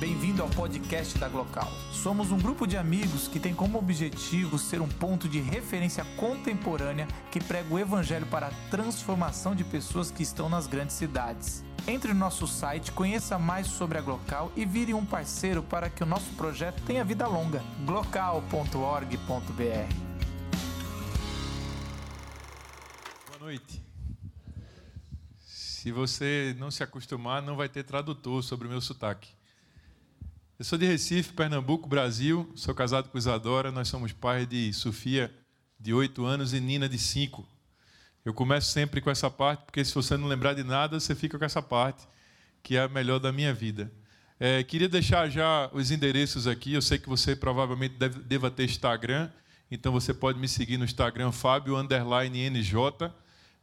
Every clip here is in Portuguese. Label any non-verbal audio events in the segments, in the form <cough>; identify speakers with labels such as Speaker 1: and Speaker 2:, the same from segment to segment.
Speaker 1: Bem-vindo ao podcast da Glocal. Somos um grupo de amigos que tem como objetivo ser um ponto de referência contemporânea que prega o evangelho para a transformação de pessoas que estão nas grandes cidades. Entre no nosso site, conheça mais sobre a Glocal e vire um parceiro para que o nosso projeto tenha vida longa. glocal.org.br
Speaker 2: Boa noite. Se você não se acostumar, não vai ter tradutor sobre o meu sotaque. Eu sou de Recife, Pernambuco, Brasil. Sou casado com Isadora. Nós somos pais de Sofia, de 8 anos, e Nina, de 5. Eu começo sempre com essa parte, porque se você não lembrar de nada, você fica com essa parte, que é a melhor da minha vida. É, queria deixar já os endereços aqui. Eu sei que você provavelmente deve, deva ter Instagram, então você pode me seguir no Instagram, Fábio NJ,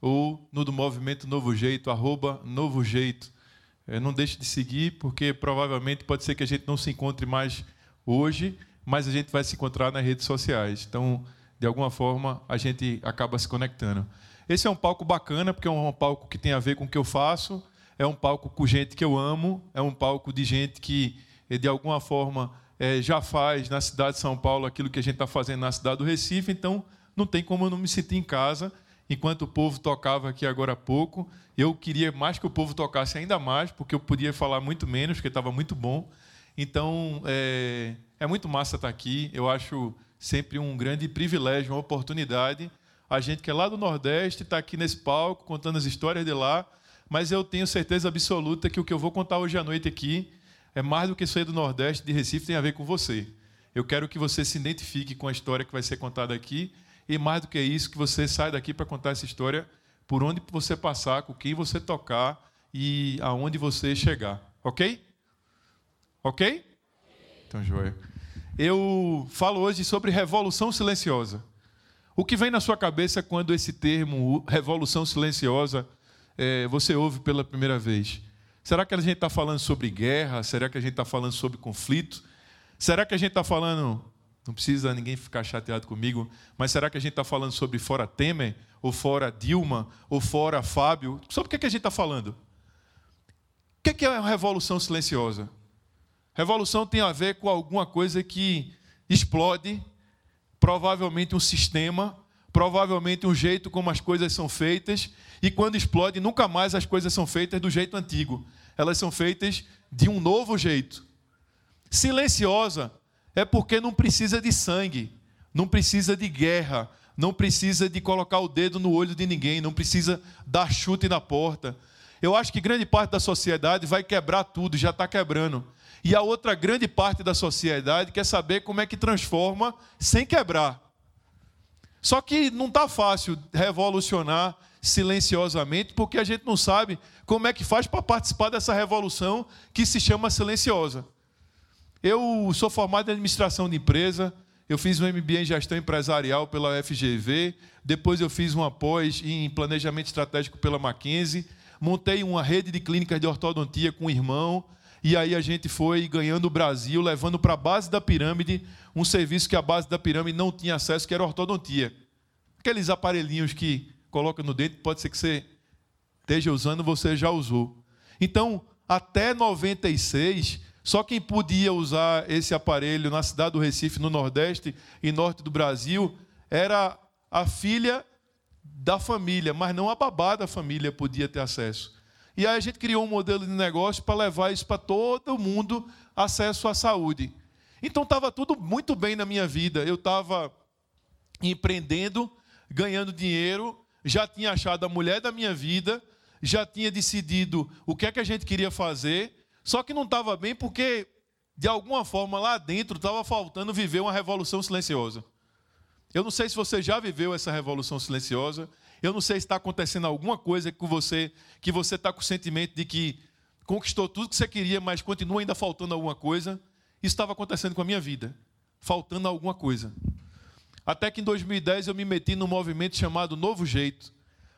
Speaker 2: ou no do Movimento Novo Jeito, arroba Novo Jeito. É, não deixe de seguir, porque provavelmente pode ser que a gente não se encontre mais hoje, mas a gente vai se encontrar nas redes sociais. Então, de alguma forma, a gente acaba se conectando. Esse é um palco bacana, porque é um palco que tem a ver com o que eu faço, é um palco com gente que eu amo, é um palco de gente que, de alguma forma, é, já faz na cidade de São Paulo aquilo que a gente está fazendo na cidade do Recife, então não tem como eu não me sentir em casa enquanto o povo tocava aqui agora há pouco. Eu queria mais que o povo tocasse ainda mais, porque eu podia falar muito menos, porque estava muito bom. Então, é, é muito massa estar aqui. Eu acho sempre um grande privilégio, uma oportunidade. A gente que é lá do Nordeste está aqui nesse palco, contando as histórias de lá, mas eu tenho certeza absoluta que o que eu vou contar hoje à noite aqui é mais do que isso aí do Nordeste, de Recife, tem a ver com você. Eu quero que você se identifique com a história que vai ser contada aqui e mais do que isso, que você saia daqui para contar essa história por onde você passar, com quem você tocar e aonde você chegar. Ok? Ok? Então, joia. Eu falo hoje sobre revolução silenciosa. O que vem na sua cabeça quando esse termo, revolução silenciosa, é, você ouve pela primeira vez? Será que a gente está falando sobre guerra? Será que a gente está falando sobre conflito? Será que a gente está falando não precisa ninguém ficar chateado comigo, mas será que a gente está falando sobre fora Temer, ou fora Dilma, ou fora Fábio? Sobre o que, é que a gente está falando? O que, é que é uma revolução silenciosa? Revolução tem a ver com alguma coisa que explode, provavelmente um sistema, provavelmente um jeito como as coisas são feitas, e quando explode, nunca mais as coisas são feitas do jeito antigo. Elas são feitas de um novo jeito. Silenciosa é porque não precisa de sangue, não precisa de guerra, não precisa de colocar o dedo no olho de ninguém, não precisa dar chute na porta. Eu acho que grande parte da sociedade vai quebrar tudo, já está quebrando. E a outra grande parte da sociedade quer saber como é que transforma sem quebrar. Só que não está fácil revolucionar silenciosamente, porque a gente não sabe como é que faz para participar dessa revolução que se chama silenciosa. Eu sou formado em administração de empresa, eu fiz um MBA em gestão empresarial pela FGV, depois eu fiz uma pós em planejamento estratégico pela Mackenzie, montei uma rede de clínicas de ortodontia com o irmão, e aí a gente foi ganhando o Brasil, levando para a base da pirâmide um serviço que a base da pirâmide não tinha acesso, que era ortodontia. Aqueles aparelhinhos que coloca no dente, pode ser que você esteja usando, você já usou. Então, até 96, só quem podia usar esse aparelho na cidade do Recife, no Nordeste e Norte do Brasil, era a filha da família, mas não a babá da família podia ter acesso. E aí a gente criou um modelo de negócio para levar isso para todo mundo, acesso à saúde. Então estava tudo muito bem na minha vida. Eu estava empreendendo, ganhando dinheiro, já tinha achado a mulher da minha vida, já tinha decidido o que é que a gente queria fazer só que não estava bem porque, de alguma forma, lá dentro estava faltando viver uma revolução silenciosa. Eu não sei se você já viveu essa revolução silenciosa. Eu não sei se está acontecendo alguma coisa com você, que você está com o sentimento de que conquistou tudo que você queria, mas continua ainda faltando alguma coisa. Isso estava acontecendo com a minha vida, faltando alguma coisa. Até que em 2010 eu me meti num movimento chamado Novo Jeito.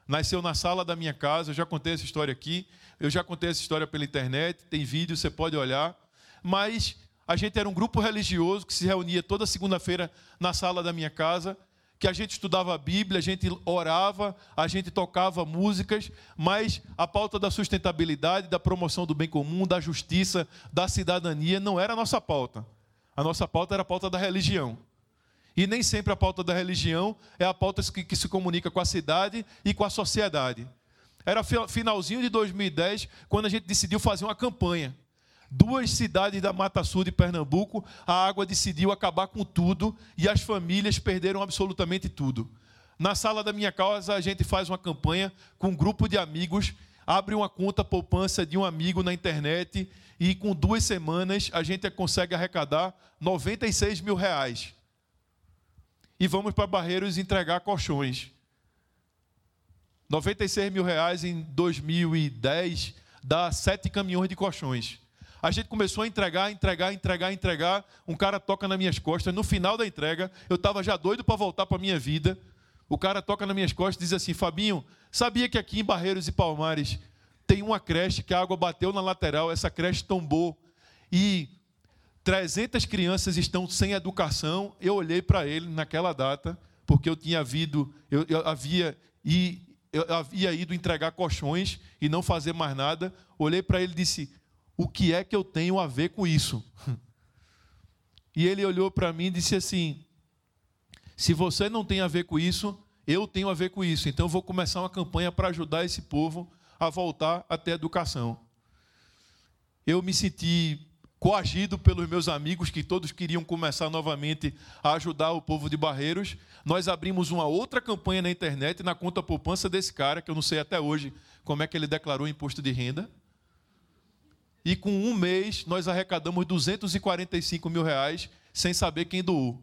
Speaker 2: Nasceu na sala da minha casa, eu já contei essa história aqui. Eu já contei essa história pela internet, tem vídeo, você pode olhar. Mas a gente era um grupo religioso que se reunia toda segunda-feira na sala da minha casa, que a gente estudava a Bíblia, a gente orava, a gente tocava músicas, mas a pauta da sustentabilidade, da promoção do bem comum, da justiça, da cidadania não era a nossa pauta. A nossa pauta era a pauta da religião. E nem sempre a pauta da religião é a pauta que, que se comunica com a cidade e com a sociedade. Era finalzinho de 2010 quando a gente decidiu fazer uma campanha duas cidades da Mata Sul de Pernambuco, a água decidiu acabar com tudo e as famílias perderam absolutamente tudo. Na sala da minha casa, a gente faz uma campanha com um grupo de amigos, abre uma conta poupança de um amigo na internet e com duas semanas a gente consegue arrecadar 96 mil reais. E vamos para Barreiros entregar colchões. 96 mil reais em 2010 dá sete caminhões de colchões. A gente começou a entregar, entregar, entregar, entregar. Um cara toca nas minhas costas. No final da entrega, eu estava já doido para voltar para a minha vida. O cara toca nas minhas costas e diz assim: Fabinho, sabia que aqui em Barreiros e Palmares tem uma creche que a água bateu na lateral, essa creche tombou e 300 crianças estão sem educação. Eu olhei para ele naquela data, porque eu tinha vindo, eu, eu havia e eu havia ido entregar colchões e não fazer mais nada. Olhei para ele e disse: o que é que eu tenho a ver com isso? <laughs> E ele olhou para mim e disse assim: Se você não tem a ver com isso, eu tenho a ver com isso. Então eu vou começar uma campanha para ajudar esse povo a voltar a educação. Eu me senti coagido pelos meus amigos que todos queriam começar novamente a ajudar o povo de Barreiros. Nós abrimos uma outra campanha na internet na conta poupança desse cara, que eu não sei até hoje como é que ele declarou o imposto de renda. E com um mês nós arrecadamos 245 mil reais sem saber quem doou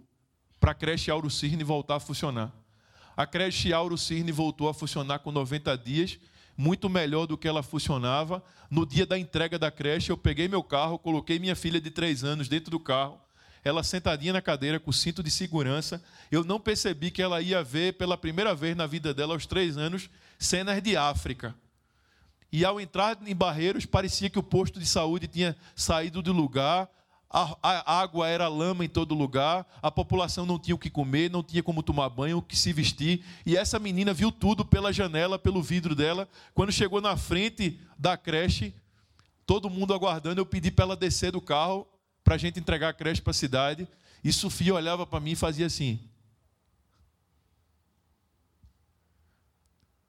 Speaker 2: para a creche Auro Cirne voltar a funcionar. A creche Auro Cirne voltou a funcionar com 90 dias, muito melhor do que ela funcionava. No dia da entrega da creche, eu peguei meu carro, coloquei minha filha de três anos dentro do carro, ela sentadinha na cadeira com cinto de segurança. Eu não percebi que ela ia ver pela primeira vez na vida dela, aos três anos, cenas de África. E ao entrar em Barreiros, parecia que o posto de saúde tinha saído do lugar, a, a, água era lama em todo lugar, a população não tinha o que comer, não tinha como tomar banho, o que se vestir. E essa menina viu tudo pela janela, pelo vidro dela. Quando chegou na frente da creche, todo mundo aguardando, eu pedi para ela descer do carro para a gente entregar a creche para a cidade. E Sofia olhava para mim e fazia assim.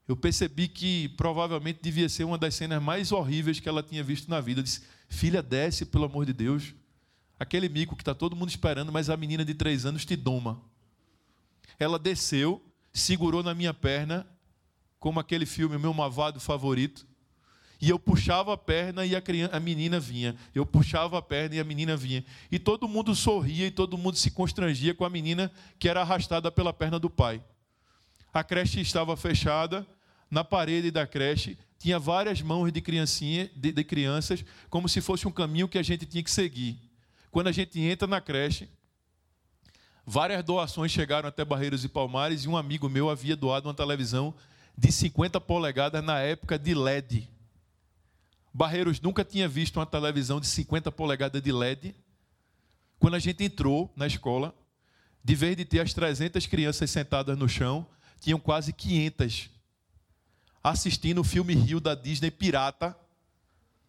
Speaker 2: eu percebi que provavelmente devia ser uma das cenas mais horríveis que ela tinha visto na vida. Eu disse: Filha, desce, pelo amor de Deus. Aquele mico que está todo mundo esperando, mas a menina de três anos te doma. Ela desceu, segurou na minha perna, como aquele filme, meu mavado favorito. E eu puxava a perna e a, criança, a menina vinha. Eu puxava a perna e a menina vinha. E todo mundo sorria e todo mundo se constrangia com a menina que era arrastada pela perna do pai. A creche estava fechada, na parede da creche tinha várias mãos de, criancinha, de, de crianças, como se fosse um caminho que a gente tinha que seguir. Quando a gente entra na creche, várias doações chegaram até Barreiros e Palmares e um amigo meu havia doado uma televisão de 50 polegadas na época de LED. Barreiros nunca tinha visto uma televisão de 50 polegadas de LED. Quando a gente entrou na escola, de vez de ter as 300 crianças sentadas no chão, tinham quase 500 assistindo o filme Rio da Disney Pirata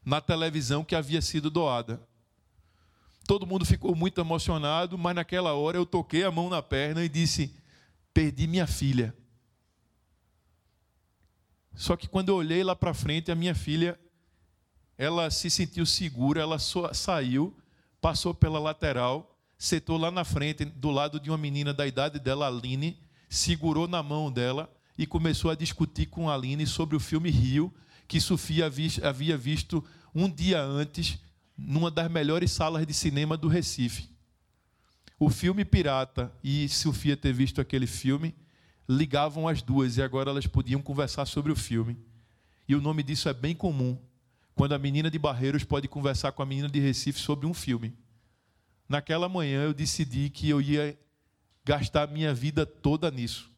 Speaker 2: na televisão que havia sido doada. Todo mundo ficou muito emocionado, mas naquela hora eu toquei a mão na perna e disse: Perdi minha filha. Só que quando eu olhei lá para frente, a minha filha, ela se sentiu segura, ela saiu, passou pela lateral, sentou lá na frente, do lado de uma menina da idade dela, Aline, segurou na mão dela e começou a discutir com a Aline sobre o filme Rio, que Sofia havia visto um dia antes, numa das melhores salas de cinema do Recife. O filme Pirata e Sofia ter visto aquele filme ligavam as duas e agora elas podiam conversar sobre o filme. E o nome disso é bem comum. Quando a menina de Barreiros pode conversar com a menina de Recife sobre um filme. Naquela manhã eu decidi que eu ia gastar minha vida toda nisso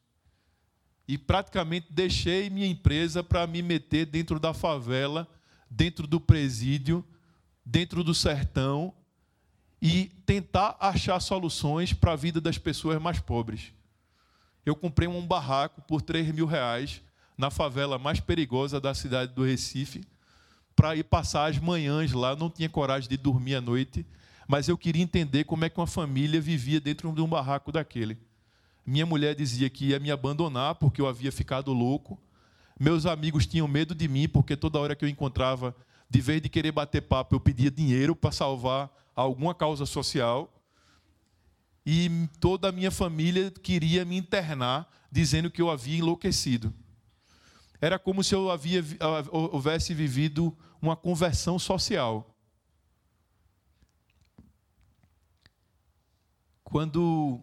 Speaker 2: e praticamente deixei minha empresa para me meter dentro da favela, dentro do presídio, dentro do sertão e tentar achar soluções para a vida das pessoas mais pobres. eu comprei um barraco por 3 mil reais na favela mais perigosa da cidade do Recife, para ir passar as manhãs lá. Não tinha coragem de dormir à noite, mas eu queria entender como é que uma família vivia dentro de um barraco daquele. Minha mulher dizia que ia me abandonar porque eu havia ficado louco. Meus amigos tinham medo de mim porque toda hora que eu encontrava, de vez de querer bater papo, eu pedia dinheiro para salvar alguma causa social. E toda a minha família queria me internar, dizendo que eu havia enlouquecido. Era como se eu havia, houvesse vivido uma conversão social. Quando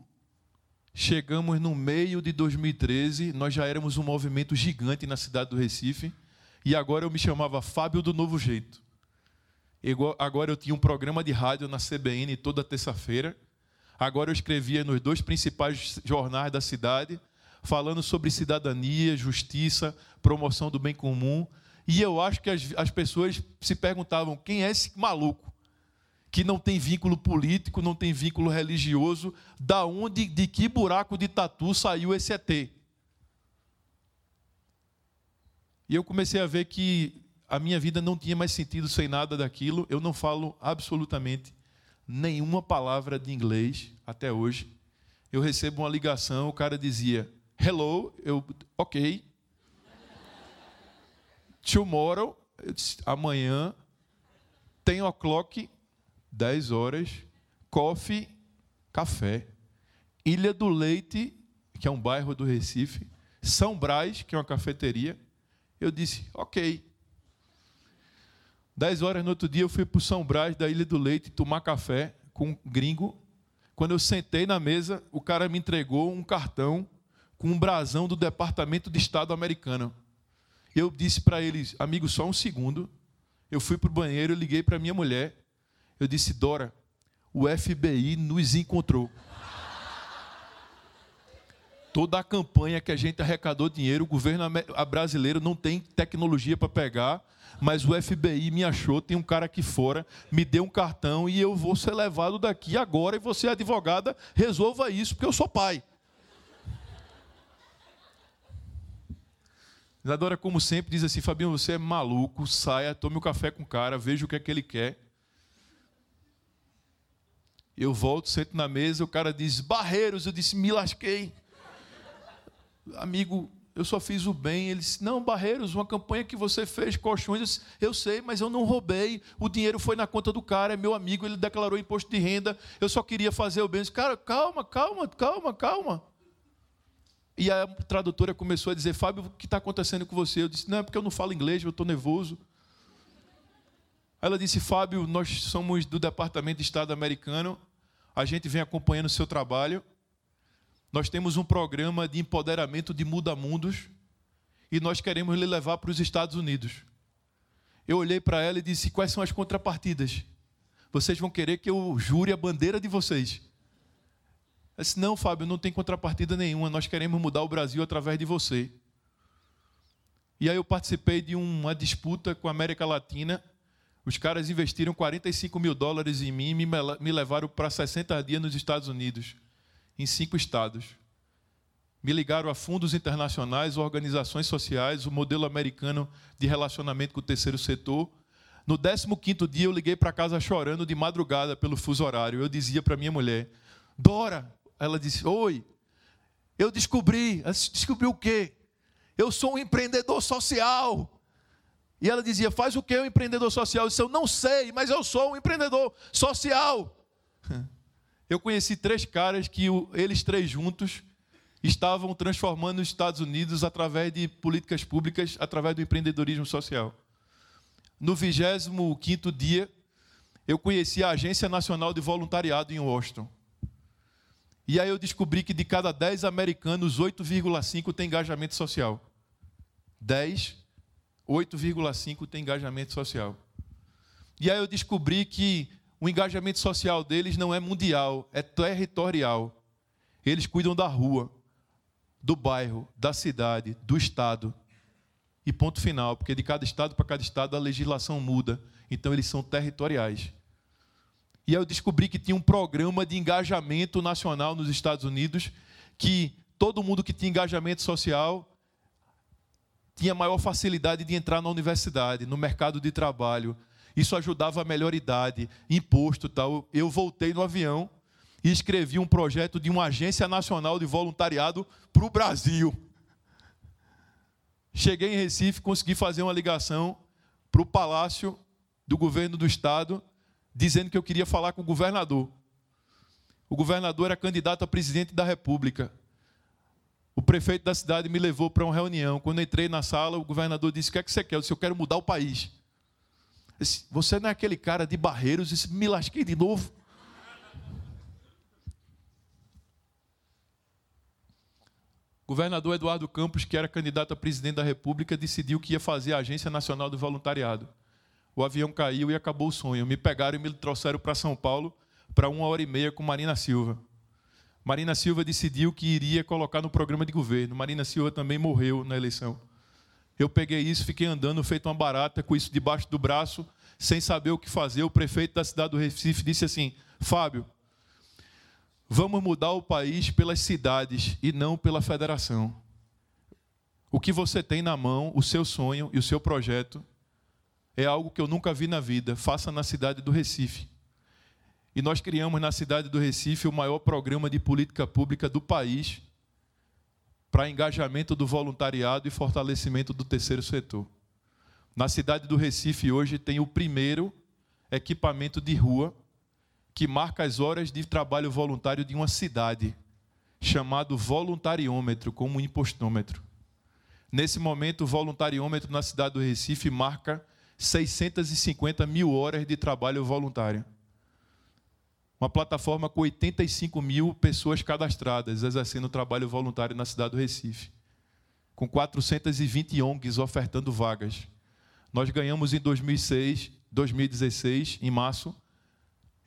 Speaker 2: chegamos no meio de 2013, nós já éramos um movimento gigante na cidade do Recife, e agora eu me chamava Fábio do Novo Jeito. Agora eu tinha um programa de rádio na CBN toda terça-feira. Agora eu escrevia nos dois principais jornais da cidade falando sobre cidadania, justiça, promoção do bem comum. E eu acho que as, as pessoas se perguntavam: quem é esse maluco? Que não tem vínculo político, não tem vínculo religioso, da onde, de que buraco de tatu saiu esse ET? E eu comecei a ver que a minha vida não tinha mais sentido sem nada daquilo. Eu não falo absolutamente nenhuma palavra de inglês até hoje. Eu recebo uma ligação, o cara dizia: hello, eu, ok. Tomorrow, eu disse, amanhã, 10 o'clock, 10 horas, coffee, café. Ilha do Leite, que é um bairro do Recife, São Brás, que é uma cafeteria. Eu disse, ok. Dez horas no outro dia eu fui para o São Brás da Ilha do Leite tomar café com um gringo. Quando eu sentei na mesa, o cara me entregou um cartão com um brasão do Departamento de Estado americano. Eu disse para eles, amigo, só um segundo. Eu fui para o banheiro, liguei para minha mulher. Eu disse, Dora, o FBI nos encontrou. Toda a campanha que a gente arrecadou dinheiro, o governo brasileiro não tem tecnologia para pegar, mas o FBI me achou, tem um cara aqui fora, me deu um cartão e eu vou ser levado daqui agora e você, advogada, resolva isso, porque eu sou pai. Isadora, como sempre, diz assim: Fabinho, você é maluco, saia, tome o um café com o cara, veja o que é que ele quer. Eu volto, sento na mesa, o cara diz: Barreiros, eu disse: Me lasquei. Amigo, eu só fiz o bem. Ele disse: Não, Barreiros, uma campanha que você fez, colchões. Eu, disse, eu sei, mas eu não roubei. O dinheiro foi na conta do cara, é meu amigo, ele declarou imposto de renda. Eu só queria fazer o bem. Eu disse, cara, calma, calma, calma, calma. E a tradutora começou a dizer: Fábio, o que está acontecendo com você? Eu disse: Não, é porque eu não falo inglês, eu estou nervoso. Ela disse: Fábio, nós somos do Departamento de Estado americano, a gente vem acompanhando o seu trabalho. Nós temos um programa de empoderamento de muda-mundos e nós queremos lhe levar para os Estados Unidos. Eu olhei para ela e disse: Quais são as contrapartidas? Vocês vão querer que eu jure a bandeira de vocês. Eu disse, não, Fábio, não tem contrapartida nenhuma, nós queremos mudar o Brasil através de você. E aí eu participei de uma disputa com a América Latina. Os caras investiram 45 mil dólares em mim e me levaram para 60 dias nos Estados Unidos, em cinco estados. Me ligaram a fundos internacionais, organizações sociais, o modelo americano de relacionamento com o terceiro setor. No 15 dia, eu liguei para casa chorando de madrugada pelo fuso horário. Eu dizia para minha mulher: Dora, ela disse: Oi, eu descobri. Descobriu o quê? Eu sou um empreendedor social. E ela dizia: Faz o que um empreendedor social? Eu disse: Eu não sei, mas eu sou um empreendedor social. <laughs> Eu conheci três caras que eles três juntos estavam transformando os Estados Unidos através de políticas públicas, através do empreendedorismo social. No 25 dia, eu conheci a Agência Nacional de Voluntariado em Washington. E aí eu descobri que de cada 10 americanos, 8,5 tem engajamento social. 10, 8,5 tem engajamento social. E aí eu descobri que o engajamento social deles não é mundial, é territorial. Eles cuidam da rua, do bairro, da cidade, do estado. E ponto final, porque de cada estado para cada estado a legislação muda. Então eles são territoriais. E aí eu descobri que tinha um programa de engajamento nacional nos Estados Unidos que todo mundo que tinha engajamento social tinha maior facilidade de entrar na universidade, no mercado de trabalho. Isso ajudava a melhor idade, imposto tal. Eu voltei no avião e escrevi um projeto de uma agência nacional de voluntariado para o Brasil. Cheguei em Recife, consegui fazer uma ligação para o palácio do governo do estado, dizendo que eu queria falar com o governador. O governador era candidato a presidente da República. O prefeito da cidade me levou para uma reunião. Quando entrei na sala, o governador disse: O que é que você quer? Eu disse: Eu quero mudar o país. Disse, você não é aquele cara de barreiros? Disse, me lasquei de novo. O governador Eduardo Campos, que era candidato a presidente da República, decidiu que ia fazer a Agência Nacional do Voluntariado. O avião caiu e acabou o sonho. Me pegaram e me trouxeram para São Paulo para uma hora e meia com Marina Silva. Marina Silva decidiu que iria colocar no programa de governo. Marina Silva também morreu na eleição. Eu peguei isso, fiquei andando, feito uma barata, com isso debaixo do braço, sem saber o que fazer. O prefeito da cidade do Recife disse assim: Fábio, vamos mudar o país pelas cidades e não pela federação. O que você tem na mão, o seu sonho e o seu projeto, é algo que eu nunca vi na vida. Faça na cidade do Recife. E nós criamos na cidade do Recife o maior programa de política pública do país para engajamento do voluntariado e fortalecimento do terceiro setor. Na cidade do Recife hoje tem o primeiro equipamento de rua que marca as horas de trabalho voluntário de uma cidade, chamado voluntariômetro, como impostômetro. Nesse momento, o voluntariômetro na cidade do Recife marca 650 mil horas de trabalho voluntário. Uma plataforma com 85 mil pessoas cadastradas, exercendo trabalho voluntário na cidade do Recife. Com 420 ONGs ofertando vagas. Nós ganhamos em 2006, 2016, em março,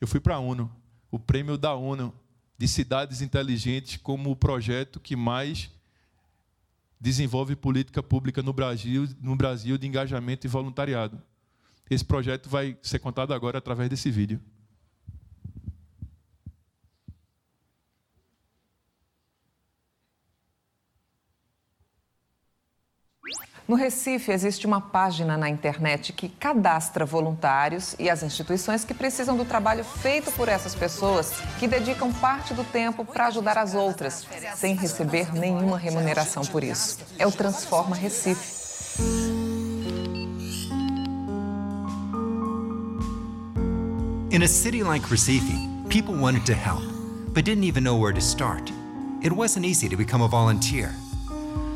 Speaker 2: eu fui para a ONU, o prêmio da ONU de cidades inteligentes como o projeto que mais desenvolve política pública no Brasil, no Brasil de engajamento e voluntariado. Esse projeto vai ser contado agora através desse vídeo.
Speaker 3: No Recife, existe uma página na internet que cadastra voluntários e as instituições que precisam do trabalho feito por essas pessoas, que dedicam parte do tempo para ajudar as outras, sem receber nenhuma remuneração por isso. É o Transforma Recife.
Speaker 4: In a city like Recife, people wanted to help, but didn't even know where to start. It wasn't easy to become a volunteer.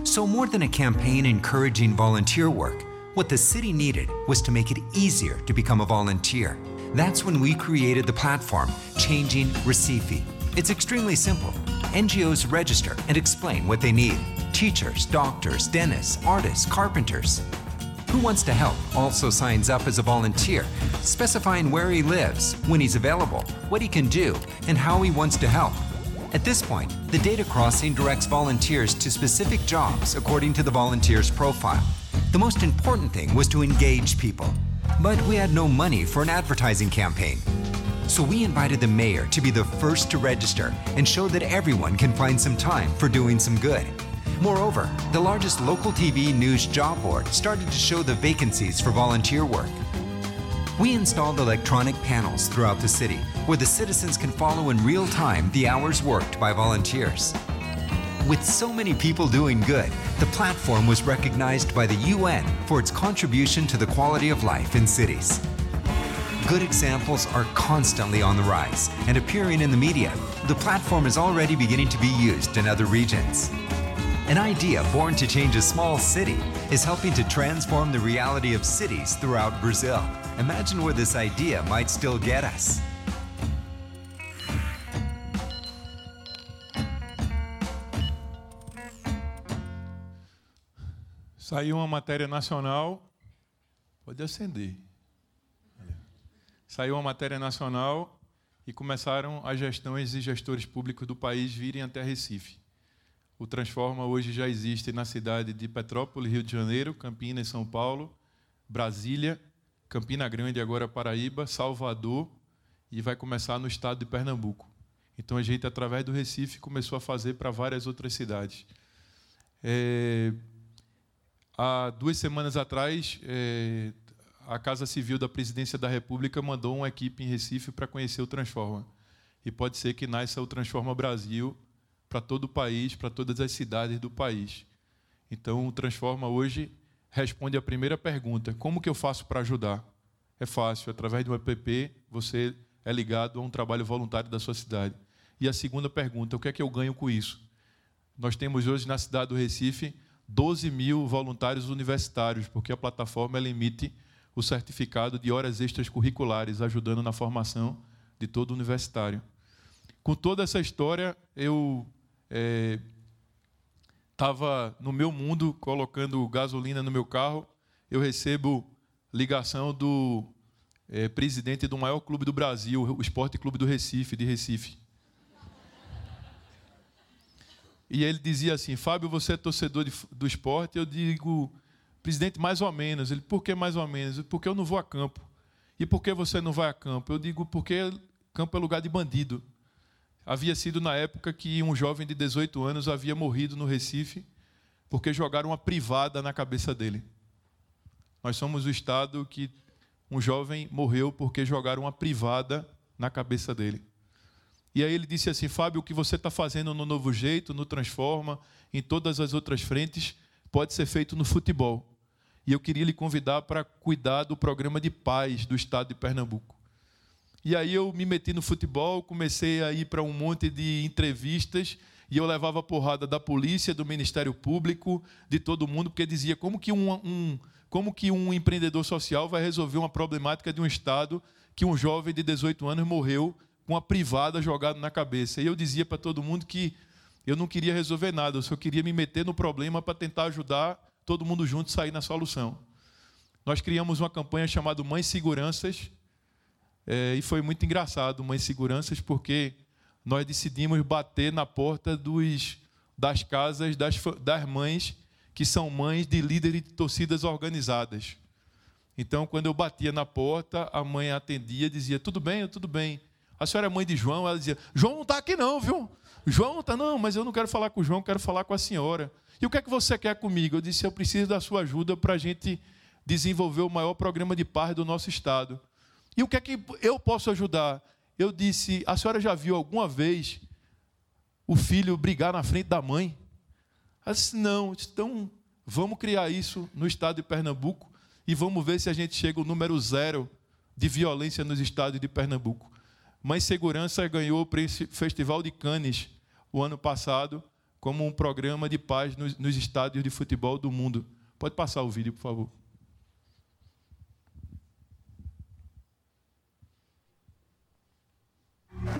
Speaker 4: So, more than a campaign encouraging volunteer work, what the city needed was to make it easier to become a volunteer. That's when we created the platform, Changing Recife. It's extremely simple. NGOs register and explain what they need teachers, doctors, dentists, artists, carpenters. Who Wants to Help also signs up as a volunteer, specifying where he lives, when he's available, what he can do, and how he wants to help. At this point, the data crossing directs volunteers to specific jobs according to the volunteer's profile. The most important thing was to engage people. But we had no money for an advertising campaign. So we invited the mayor to be the first to register and show that everyone can find some time for doing some good. Moreover, the largest local TV news job board started to show the vacancies for volunteer work. We installed electronic panels throughout the city where the citizens can follow in real time the hours worked by volunteers. With so many people doing good, the platform was recognized by the UN for its contribution to the quality of life in cities. Good examples are constantly on the rise and appearing in the media. The platform is already beginning to be used in other regions. An idea born to change a small city is helping to transform the reality of cities throughout Brazil. Imagine where this idea might still get us.
Speaker 2: Saiu uma matéria nacional. Pode acender. Saiu uma matéria nacional e começaram as gestões e gestores públicos do país virem até Recife. O Transforma hoje já existe na cidade de Petrópolis, Rio de Janeiro, Campinas, São Paulo, Brasília Campina Grande, agora Paraíba, Salvador e vai começar no estado de Pernambuco. Então a gente, através do Recife, começou a fazer para várias outras cidades. É, há duas semanas atrás, é, a Casa Civil da Presidência da República mandou uma equipe em Recife para conhecer o Transforma. E pode ser que nasça o Transforma Brasil para todo o país, para todas as cidades do país. Então, o Transforma hoje responde a primeira pergunta: como que eu faço para ajudar? É fácil, através do app, você é ligado a um trabalho voluntário da sua cidade. E a segunda pergunta: o que é que eu ganho com isso? Nós temos hoje na cidade do Recife 12 mil voluntários universitários, porque a plataforma emite o certificado de horas extras curriculares, ajudando na formação de todo universitário. Com toda essa história, eu estava no meu mundo colocando gasolina no meu carro. Eu recebo ligação do é, presidente do maior clube do Brasil, o Esporte Clube do Recife, de Recife. E ele dizia assim: Fábio, você é torcedor de, do esporte? Eu digo, Presidente, mais ou menos. Ele, por que mais ou menos? Porque eu não vou a campo. E por que você não vai a campo? Eu digo, porque campo é lugar de bandido. Havia sido na época que um jovem de 18 anos havia morrido no Recife porque jogaram uma privada na cabeça dele. Nós somos o estado que um jovem morreu porque jogaram uma privada na cabeça dele. E aí ele disse assim: Fábio, o que você está fazendo no Novo Jeito, no Transforma, em todas as outras frentes, pode ser feito no futebol e eu queria lhe convidar para cuidar do programa de paz do estado de Pernambuco. E aí eu me meti no futebol, comecei a ir para um monte de entrevistas e eu levava porrada da polícia, do Ministério Público, de todo mundo, porque dizia como que um, um, como que um empreendedor social vai resolver uma problemática de um estado que um jovem de 18 anos morreu com uma privada jogada na cabeça. E eu dizia para todo mundo que eu não queria resolver nada, eu só queria me meter no problema para tentar ajudar todo mundo junto sair na solução. Nós criamos uma campanha chamada Mães Seguranças, é, e foi muito engraçado, Mães Seguranças, porque nós decidimos bater na porta dos, das casas das, das mães que são mães de líderes de torcidas organizadas. Então, quando eu batia na porta, a mãe atendia, dizia: Tudo bem, tudo bem. A senhora é mãe de João? Ela dizia: João não está aqui, não, viu? João não está, não, mas eu não quero falar com o João, quero falar com a senhora. E o que é que você quer comigo? Eu disse: eu preciso da sua ajuda para a gente desenvolver o maior programa de paz do nosso estado. E o que é que eu posso ajudar? Eu disse: a senhora já viu alguma vez o filho brigar na frente da mãe? Ela disse: não. Então vamos criar isso no estado de Pernambuco e vamos ver se a gente chega ao número zero de violência nos estados de Pernambuco. Mãe Segurança ganhou o Festival de Cannes o ano passado como um programa de paz nos estádios de futebol do mundo. Pode passar o vídeo, por favor.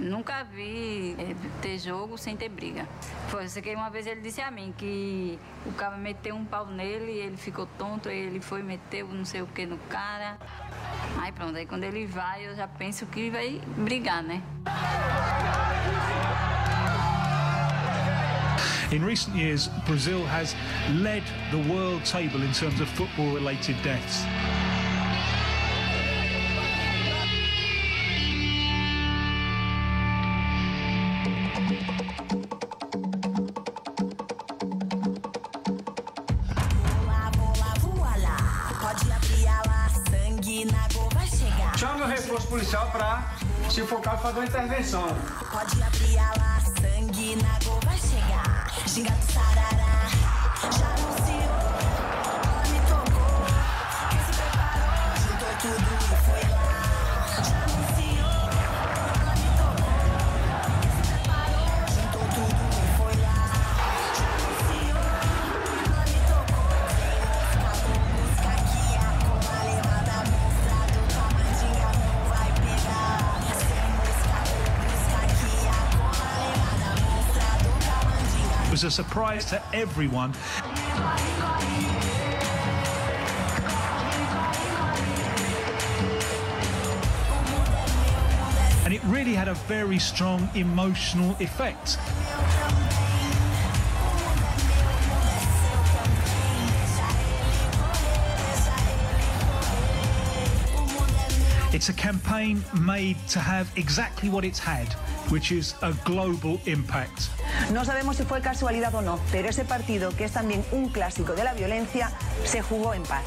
Speaker 5: Nunca vi eh, ter jogo sem ter briga. Foi isso que uma vez ele disse a mim que o cara meteu um pau nele, ele ficou tonto, ele foi meteu não sei o que no cara. Aí pronto, aí quando ele vai, eu já penso que vai brigar, né?
Speaker 6: In recent years, Brazil has led the world table in terms of football related deaths.
Speaker 7: Para, se for caso, fazer uma intervenção.
Speaker 8: Pode abrir a lá, sangue na gol vai chegar. Gingado sarará, já anunciou, ela me tocou. Quem se preparou, juntou tudo
Speaker 6: was a surprise to everyone. And it really had a very strong emotional effect. It's a campaign made to have exactly what it's had, which is a global impact.
Speaker 9: No sabemos si fue casualidad o no, pero ese partido, que es también un clásico de la violencia, se jugó en paz.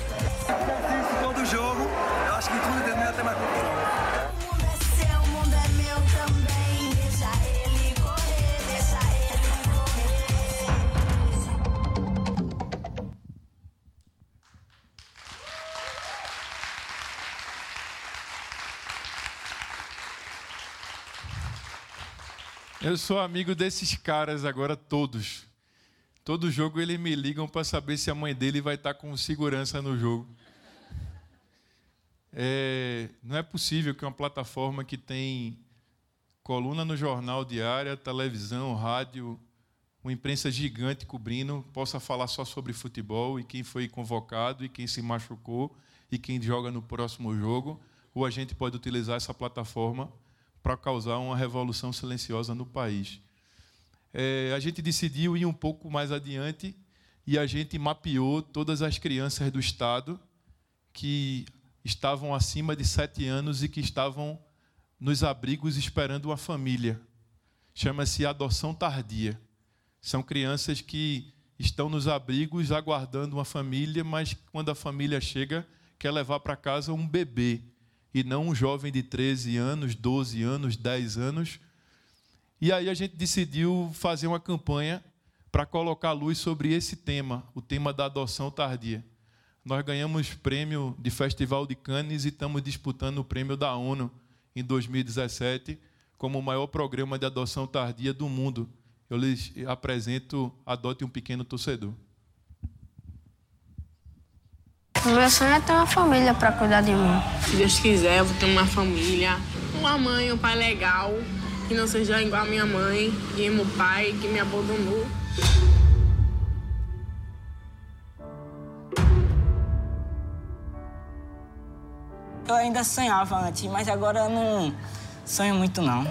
Speaker 10: Eu
Speaker 2: sou amigo desses caras agora todos. Todo jogo eles me ligam para saber se a mãe dele vai estar com segurança no jogo. É, não é possível que uma plataforma que tem coluna no jornal diária, televisão, rádio, uma imprensa gigante cobrindo, possa falar só sobre futebol e quem foi convocado e quem se machucou e quem joga no próximo jogo, ou a gente pode utilizar essa plataforma para causar uma revolução silenciosa no país. É, a gente decidiu ir um pouco mais adiante e a gente mapeou todas as crianças do Estado que estavam acima de sete anos e que estavam nos abrigos esperando uma família. Chama-se adoção tardia. São crianças que estão nos abrigos aguardando uma família, mas quando a família chega, quer levar para casa um bebê e não um jovem de 13 anos, 12 anos, 10 anos. E aí a gente decidiu fazer uma campanha para colocar luz sobre esse tema, o tema da adoção tardia. Nós ganhamos prêmio de Festival de Cannes e estamos disputando o prêmio da ONU em 2017 como o maior programa de adoção tardia do mundo. Eu lhes apresento Adote um Pequeno Torcedor.
Speaker 11: O meu sonho é ter uma família para cuidar de mim.
Speaker 12: Se Deus quiser, eu vou ter uma família, uma mãe, um pai legal, que não seja igual a minha mãe e meu pai que me abandonou.
Speaker 13: Eu ainda sonhava antes, mas agora eu não sonho muito não.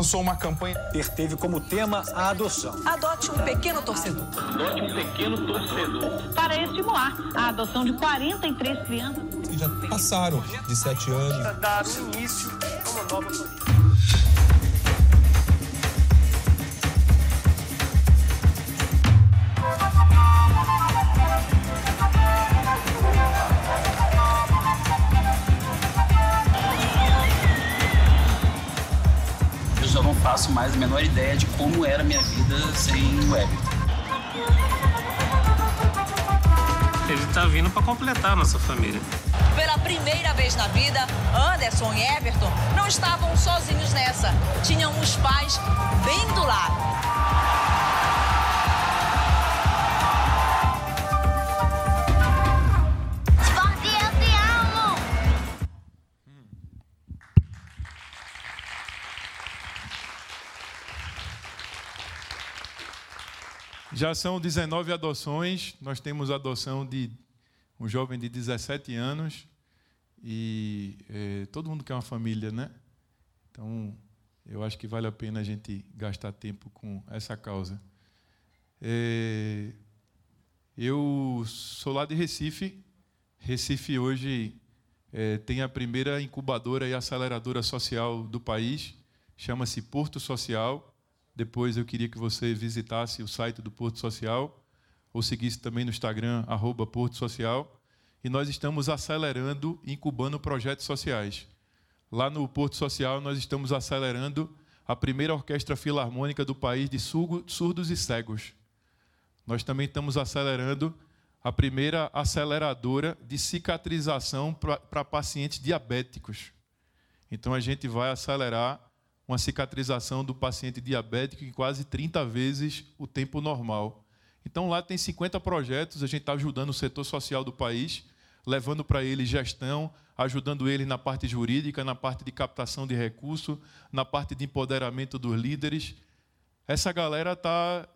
Speaker 14: Lançou uma campanha.
Speaker 15: Ter teve como tema a adoção.
Speaker 16: Adote um pequeno torcedor.
Speaker 15: Adote um pequeno torcedor.
Speaker 16: Para estimular a adoção de 43 crianças.
Speaker 14: que já passaram de sete anos.
Speaker 15: Dar um início a uma nova família.
Speaker 17: Faço mais a menor ideia de como era a minha vida sem o Everton.
Speaker 15: Ele tá vindo para completar a nossa família.
Speaker 16: Pela primeira vez na vida, Anderson e Everton não estavam sozinhos nessa. Tinham os pais bem do lado.
Speaker 2: Já são 19 adoções. Nós temos a adoção de um jovem de 17 anos. E eh, todo mundo quer uma família, né? Então, eu acho que vale a pena a gente gastar tempo com essa causa. Eh, eu sou lá de Recife. Recife hoje eh, tem a primeira incubadora e aceleradora social do país. Chama-se Porto Social. Depois eu queria que você visitasse o site do Porto Social ou seguisse também no Instagram, arroba Porto Social. E nós estamos acelerando, incubando projetos sociais. Lá no Porto Social, nós estamos acelerando a primeira orquestra filarmônica do país de surdo- surdos e cegos. Nós também estamos acelerando a primeira aceleradora de cicatrização para pacientes diabéticos. Então a gente vai acelerar uma cicatrização do paciente diabético em quase 30 vezes o tempo normal. Então lá tem 50 projetos, a gente está ajudando o setor social do país, levando para eles gestão, ajudando eles na parte jurídica, na parte de captação de recursos, na parte de empoderamento dos líderes. Essa galera está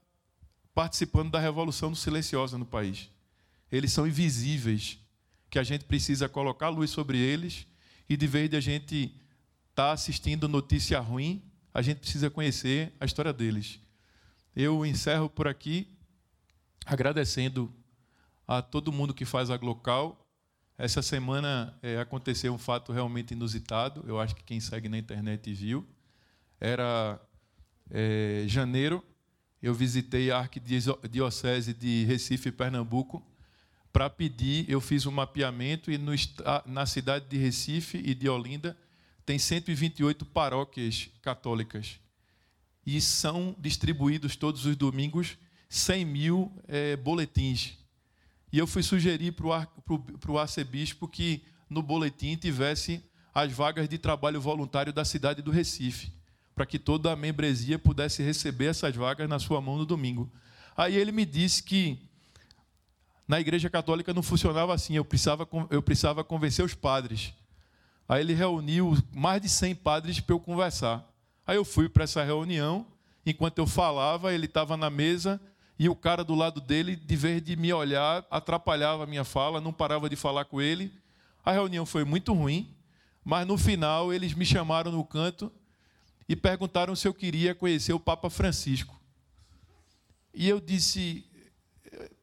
Speaker 2: participando da revolução silenciosa no país. Eles são invisíveis, que a gente precisa colocar luz sobre eles e de vez de a gente estar tá assistindo notícia ruim, a gente precisa conhecer a história deles. Eu encerro por aqui agradecendo a todo mundo que faz a Glocal. Essa semana é, aconteceu um fato realmente inusitado. Eu acho que quem segue na internet viu. Era é, janeiro. Eu visitei a Arquidiocese de Recife, Pernambuco, para pedir. Eu fiz um mapeamento e no, na cidade de Recife e de Olinda tem 128 paróquias católicas. E são distribuídos todos os domingos 100 mil é, boletins. E eu fui sugerir para o arcebispo que no boletim tivesse as vagas de trabalho voluntário da cidade do Recife, para que toda a membresia pudesse receber essas vagas na sua mão no domingo. Aí ele me disse que na igreja católica não funcionava assim, eu precisava, eu precisava convencer os padres. Aí ele reuniu mais de 100 padres para eu conversar. Aí eu fui para essa reunião, enquanto eu falava, ele estava na mesa e o cara do lado dele, de vez de me olhar, atrapalhava a minha fala, não parava de falar com ele. A reunião foi muito ruim, mas no final eles me chamaram no canto e perguntaram se eu queria conhecer o Papa Francisco. E eu disse: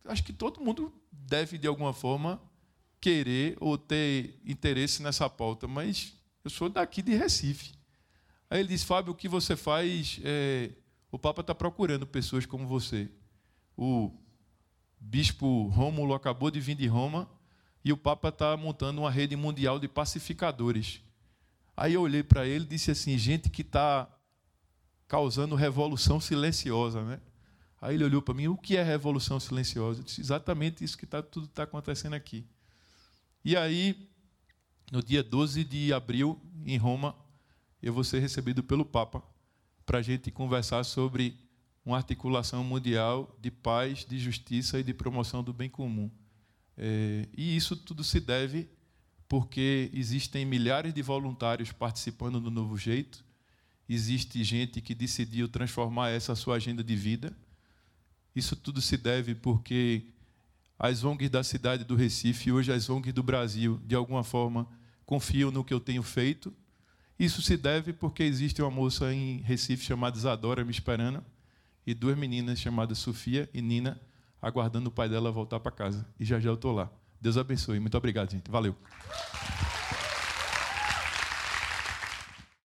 Speaker 2: acho que todo mundo deve, de alguma forma, querer ou ter interesse nessa pauta, mas eu sou daqui de Recife. Aí ele disse: Fábio, o que você faz? É, o Papa está procurando pessoas como você o bispo Rômulo acabou de vir de Roma e o Papa está montando uma rede mundial de pacificadores. Aí eu olhei para ele e disse assim: gente que está causando revolução silenciosa, né? Aí ele olhou para mim: o que é revolução silenciosa? Eu disse: exatamente isso que tá, tudo está acontecendo aqui. E aí, no dia 12 de abril, em Roma, eu vou ser recebido pelo Papa para a gente conversar sobre uma articulação mundial de paz, de justiça e de promoção do bem comum. É, e isso tudo se deve porque existem milhares de voluntários participando do Novo Jeito, existe gente que decidiu transformar essa sua agenda de vida. Isso tudo se deve porque as ONGs da cidade do Recife, hoje as ONGs do Brasil, de alguma forma, confiam no que eu tenho feito. Isso se deve porque existe uma moça em Recife chamada Isadora me esperando, e duas meninas chamadas Sofia e Nina, aguardando o pai dela voltar para casa. E já já eu estou lá. Deus abençoe. Muito obrigado, gente. Valeu.